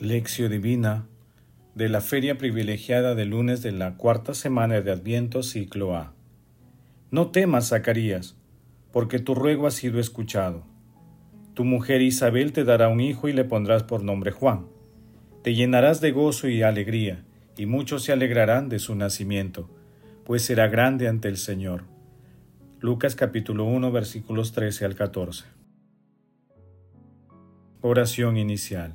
Lección Divina de la Feria Privilegiada del lunes de la cuarta semana de Adviento, ciclo A. No temas, Zacarías, porque tu ruego ha sido escuchado. Tu mujer Isabel te dará un hijo y le pondrás por nombre Juan. Te llenarás de gozo y alegría, y muchos se alegrarán de su nacimiento, pues será grande ante el Señor. Lucas capítulo 1 versículos 13 al 14. Oración inicial.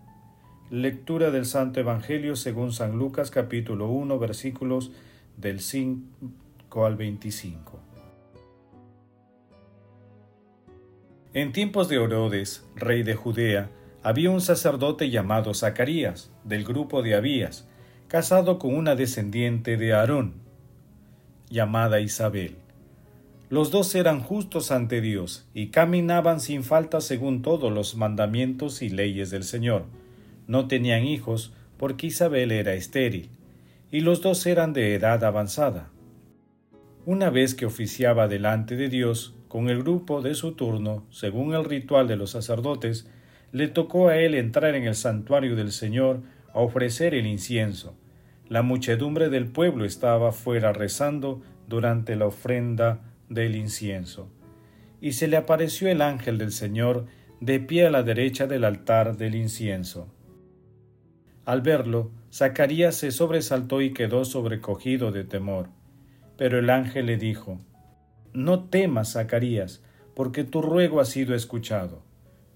Lectura del Santo Evangelio según San Lucas capítulo 1 versículos del 5 al 25. En tiempos de Orodes, rey de Judea, había un sacerdote llamado Zacarías, del grupo de Abías, casado con una descendiente de Aarón, llamada Isabel. Los dos eran justos ante Dios y caminaban sin falta según todos los mandamientos y leyes del Señor no tenían hijos porque Isabel era estéril, y los dos eran de edad avanzada. Una vez que oficiaba delante de Dios con el grupo de su turno, según el ritual de los sacerdotes, le tocó a él entrar en el santuario del Señor a ofrecer el incienso. La muchedumbre del pueblo estaba fuera rezando durante la ofrenda del incienso. Y se le apareció el ángel del Señor de pie a la derecha del altar del incienso. Al verlo, Zacarías se sobresaltó y quedó sobrecogido de temor. Pero el ángel le dijo, No temas, Zacarías, porque tu ruego ha sido escuchado.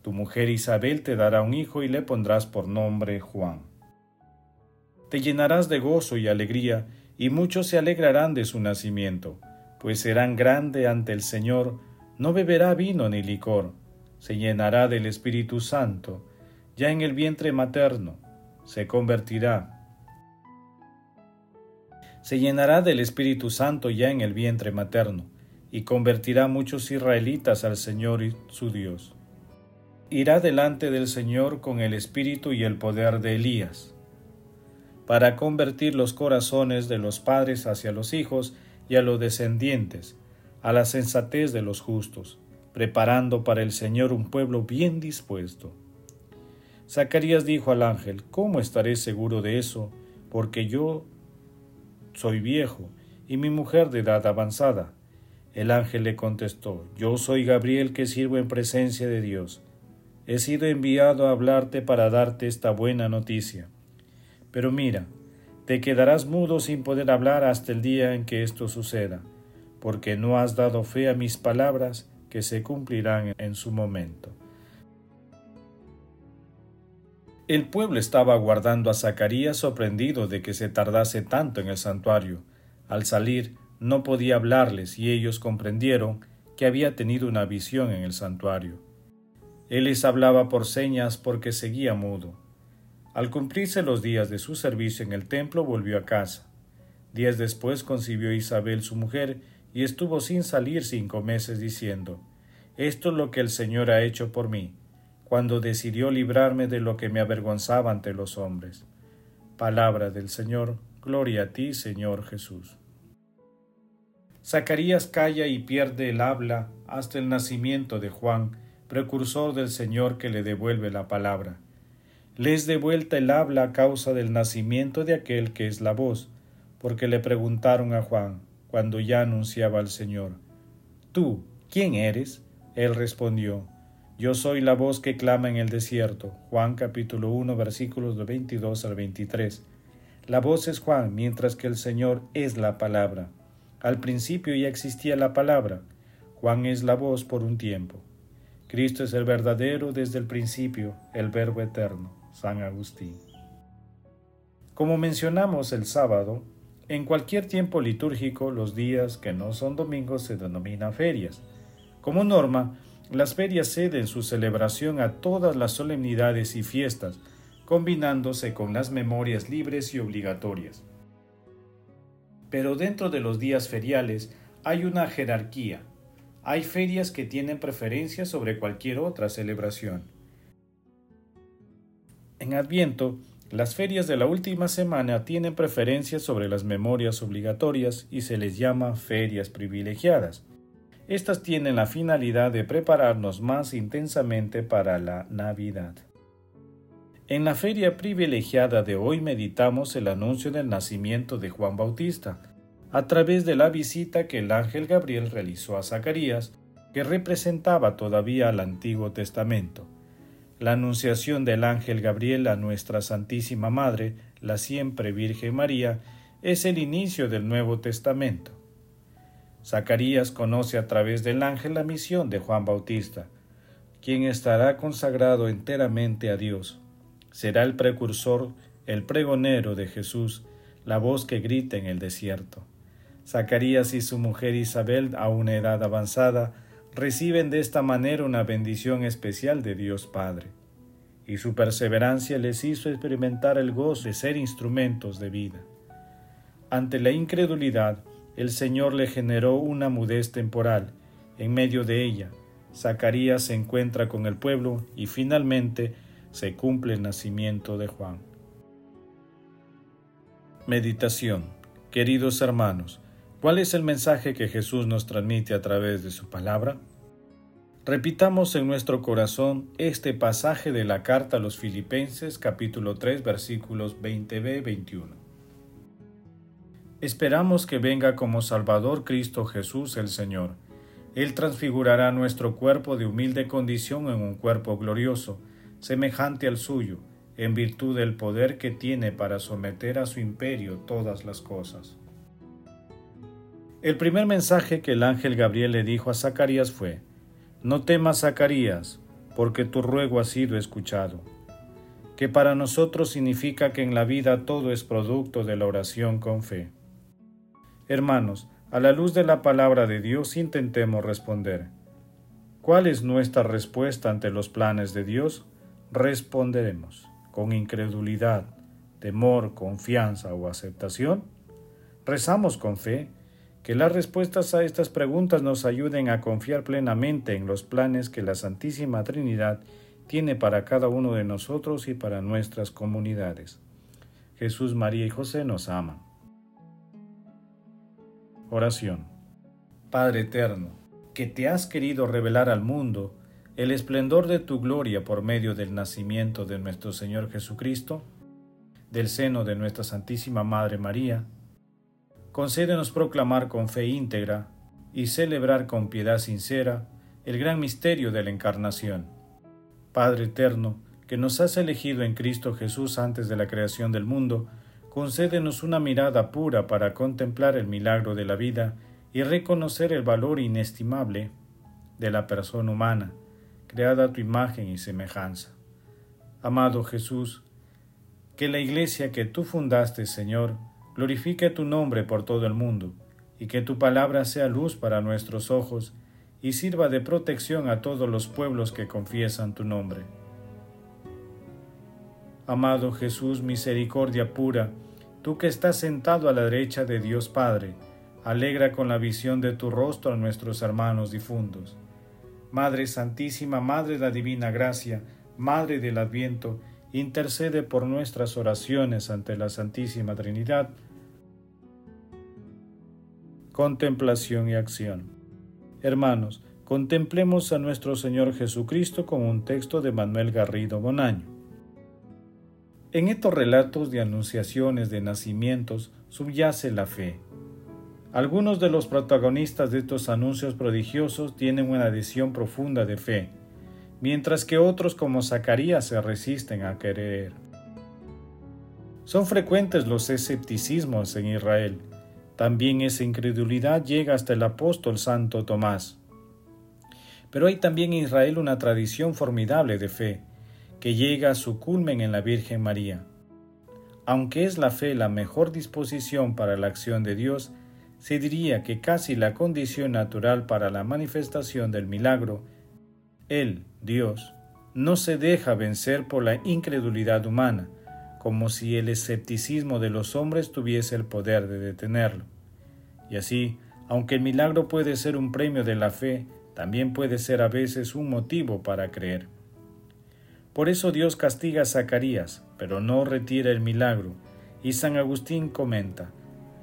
Tu mujer Isabel te dará un hijo y le pondrás por nombre Juan. Te llenarás de gozo y alegría, y muchos se alegrarán de su nacimiento, pues serán grande ante el Señor, no beberá vino ni licor, se llenará del Espíritu Santo, ya en el vientre materno se convertirá. Se llenará del Espíritu Santo ya en el vientre materno, y convertirá muchos israelitas al Señor y su Dios. Irá delante del Señor con el espíritu y el poder de Elías, para convertir los corazones de los padres hacia los hijos y a los descendientes, a la sensatez de los justos, preparando para el Señor un pueblo bien dispuesto. Zacarías dijo al ángel, ¿cómo estaré seguro de eso? Porque yo soy viejo y mi mujer de edad avanzada. El ángel le contestó, Yo soy Gabriel que sirvo en presencia de Dios. He sido enviado a hablarte para darte esta buena noticia. Pero mira, te quedarás mudo sin poder hablar hasta el día en que esto suceda, porque no has dado fe a mis palabras que se cumplirán en su momento. El pueblo estaba aguardando a Zacarías sorprendido de que se tardase tanto en el santuario. Al salir no podía hablarles y ellos comprendieron que había tenido una visión en el santuario. Él les hablaba por señas porque seguía mudo. Al cumplirse los días de su servicio en el templo volvió a casa. Días después concibió Isabel su mujer y estuvo sin salir cinco meses diciendo, Esto es lo que el Señor ha hecho por mí cuando decidió librarme de lo que me avergonzaba ante los hombres. Palabra del Señor, gloria a ti, Señor Jesús. Zacarías calla y pierde el habla hasta el nacimiento de Juan, precursor del Señor que le devuelve la palabra. Les de vuelta el habla a causa del nacimiento de aquel que es la voz, porque le preguntaron a Juan, cuando ya anunciaba al Señor, ¿Tú quién eres? Él respondió, yo soy la voz que clama en el desierto. Juan capítulo 1 versículos de 22 al 23. La voz es Juan, mientras que el Señor es la palabra. Al principio ya existía la palabra. Juan es la voz por un tiempo. Cristo es el verdadero desde el principio, el Verbo eterno. San Agustín. Como mencionamos el sábado, en cualquier tiempo litúrgico los días que no son domingos se denominan ferias. Como norma, las ferias ceden su celebración a todas las solemnidades y fiestas, combinándose con las memorias libres y obligatorias. Pero dentro de los días feriales hay una jerarquía. Hay ferias que tienen preferencia sobre cualquier otra celebración. En Adviento, las ferias de la última semana tienen preferencia sobre las memorias obligatorias y se les llama ferias privilegiadas. Estas tienen la finalidad de prepararnos más intensamente para la Navidad. En la feria privilegiada de hoy meditamos el anuncio del nacimiento de Juan Bautista, a través de la visita que el ángel Gabriel realizó a Zacarías, que representaba todavía al Antiguo Testamento. La anunciación del ángel Gabriel a nuestra Santísima Madre, la siempre Virgen María, es el inicio del Nuevo Testamento. Zacarías conoce a través del ángel la misión de Juan Bautista, quien estará consagrado enteramente a Dios será el precursor, el pregonero de Jesús, la voz que grita en el desierto. Zacarías y su mujer Isabel, a una edad avanzada, reciben de esta manera una bendición especial de Dios Padre, y su perseverancia les hizo experimentar el gozo de ser instrumentos de vida. Ante la incredulidad, el Señor le generó una mudez temporal. En medio de ella, Zacarías se encuentra con el pueblo y finalmente se cumple el nacimiento de Juan. Meditación Queridos hermanos, ¿cuál es el mensaje que Jesús nos transmite a través de su palabra? Repitamos en nuestro corazón este pasaje de la carta a los Filipenses capítulo 3 versículos 20b 21. Esperamos que venga como Salvador Cristo Jesús el Señor. Él transfigurará nuestro cuerpo de humilde condición en un cuerpo glorioso, semejante al suyo, en virtud del poder que tiene para someter a su imperio todas las cosas. El primer mensaje que el ángel Gabriel le dijo a Zacarías fue, No temas, Zacarías, porque tu ruego ha sido escuchado, que para nosotros significa que en la vida todo es producto de la oración con fe. Hermanos, a la luz de la palabra de Dios intentemos responder. ¿Cuál es nuestra respuesta ante los planes de Dios? responderemos con incredulidad, temor, confianza o aceptación? Rezamos con fe que las respuestas a estas preguntas nos ayuden a confiar plenamente en los planes que la Santísima Trinidad tiene para cada uno de nosotros y para nuestras comunidades. Jesús, María y José nos aman. Oración. Padre eterno, que te has querido revelar al mundo, el esplendor de tu gloria por medio del nacimiento de nuestro Señor Jesucristo, del seno de nuestra Santísima Madre María, concédenos proclamar con fe íntegra y celebrar con piedad sincera el gran misterio de la Encarnación. Padre eterno, que nos has elegido en Cristo Jesús antes de la creación del mundo, concédenos una mirada pura para contemplar el milagro de la vida y reconocer el valor inestimable de la persona humana, creada a tu imagen y semejanza. Amado Jesús, que la iglesia que tú fundaste, Señor, glorifique tu nombre por todo el mundo, y que tu palabra sea luz para nuestros ojos y sirva de protección a todos los pueblos que confiesan tu nombre. Amado Jesús, misericordia pura, tú que estás sentado a la derecha de Dios Padre, alegra con la visión de tu rostro a nuestros hermanos difuntos Madre Santísima, Madre de la Divina Gracia, Madre del Adviento, intercede por nuestras oraciones ante la Santísima Trinidad. Contemplación y acción. Hermanos, contemplemos a nuestro Señor Jesucristo con un texto de Manuel Garrido Bonaño. En estos relatos de anunciaciones de nacimientos subyace la fe, algunos de los protagonistas de estos anuncios prodigiosos tienen una adhesión profunda de fe, mientras que otros como Zacarías se resisten a creer. Son frecuentes los escepticismos en Israel. También esa incredulidad llega hasta el apóstol Santo Tomás. Pero hay también en Israel una tradición formidable de fe, que llega a su culmen en la Virgen María. Aunque es la fe la mejor disposición para la acción de Dios, se diría que casi la condición natural para la manifestación del milagro, Él, Dios, no se deja vencer por la incredulidad humana, como si el escepticismo de los hombres tuviese el poder de detenerlo. Y así, aunque el milagro puede ser un premio de la fe, también puede ser a veces un motivo para creer. Por eso Dios castiga a Zacarías, pero no retira el milagro, y San Agustín comenta,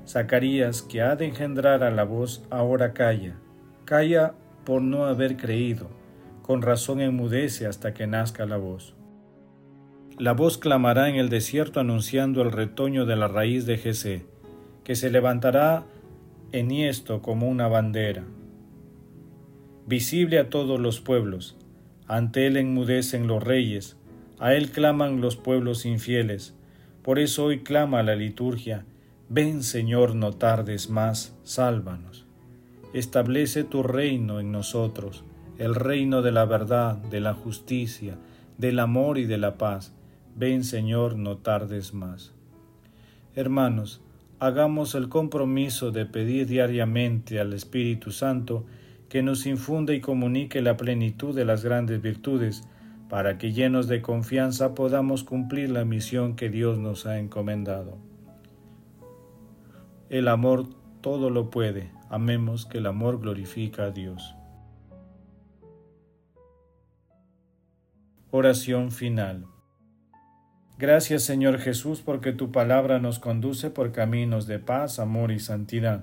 Zacarías, que ha de engendrar a la voz, ahora calla, calla por no haber creído, con razón enmudece hasta que nazca la voz. La voz clamará en el desierto anunciando el retoño de la raíz de Jesé, que se levantará enhiesto como una bandera, visible a todos los pueblos. Ante él enmudecen los reyes, a él claman los pueblos infieles. Por eso hoy clama la liturgia, ven Señor, no tardes más, sálvanos. Establece tu reino en nosotros, el reino de la verdad, de la justicia, del amor y de la paz. Ven Señor, no tardes más. Hermanos, hagamos el compromiso de pedir diariamente al Espíritu Santo que nos infunda y comunique la plenitud de las grandes virtudes, para que llenos de confianza podamos cumplir la misión que Dios nos ha encomendado. El amor todo lo puede, amemos que el amor glorifica a Dios. Oración final. Gracias Señor Jesús porque tu palabra nos conduce por caminos de paz, amor y santidad.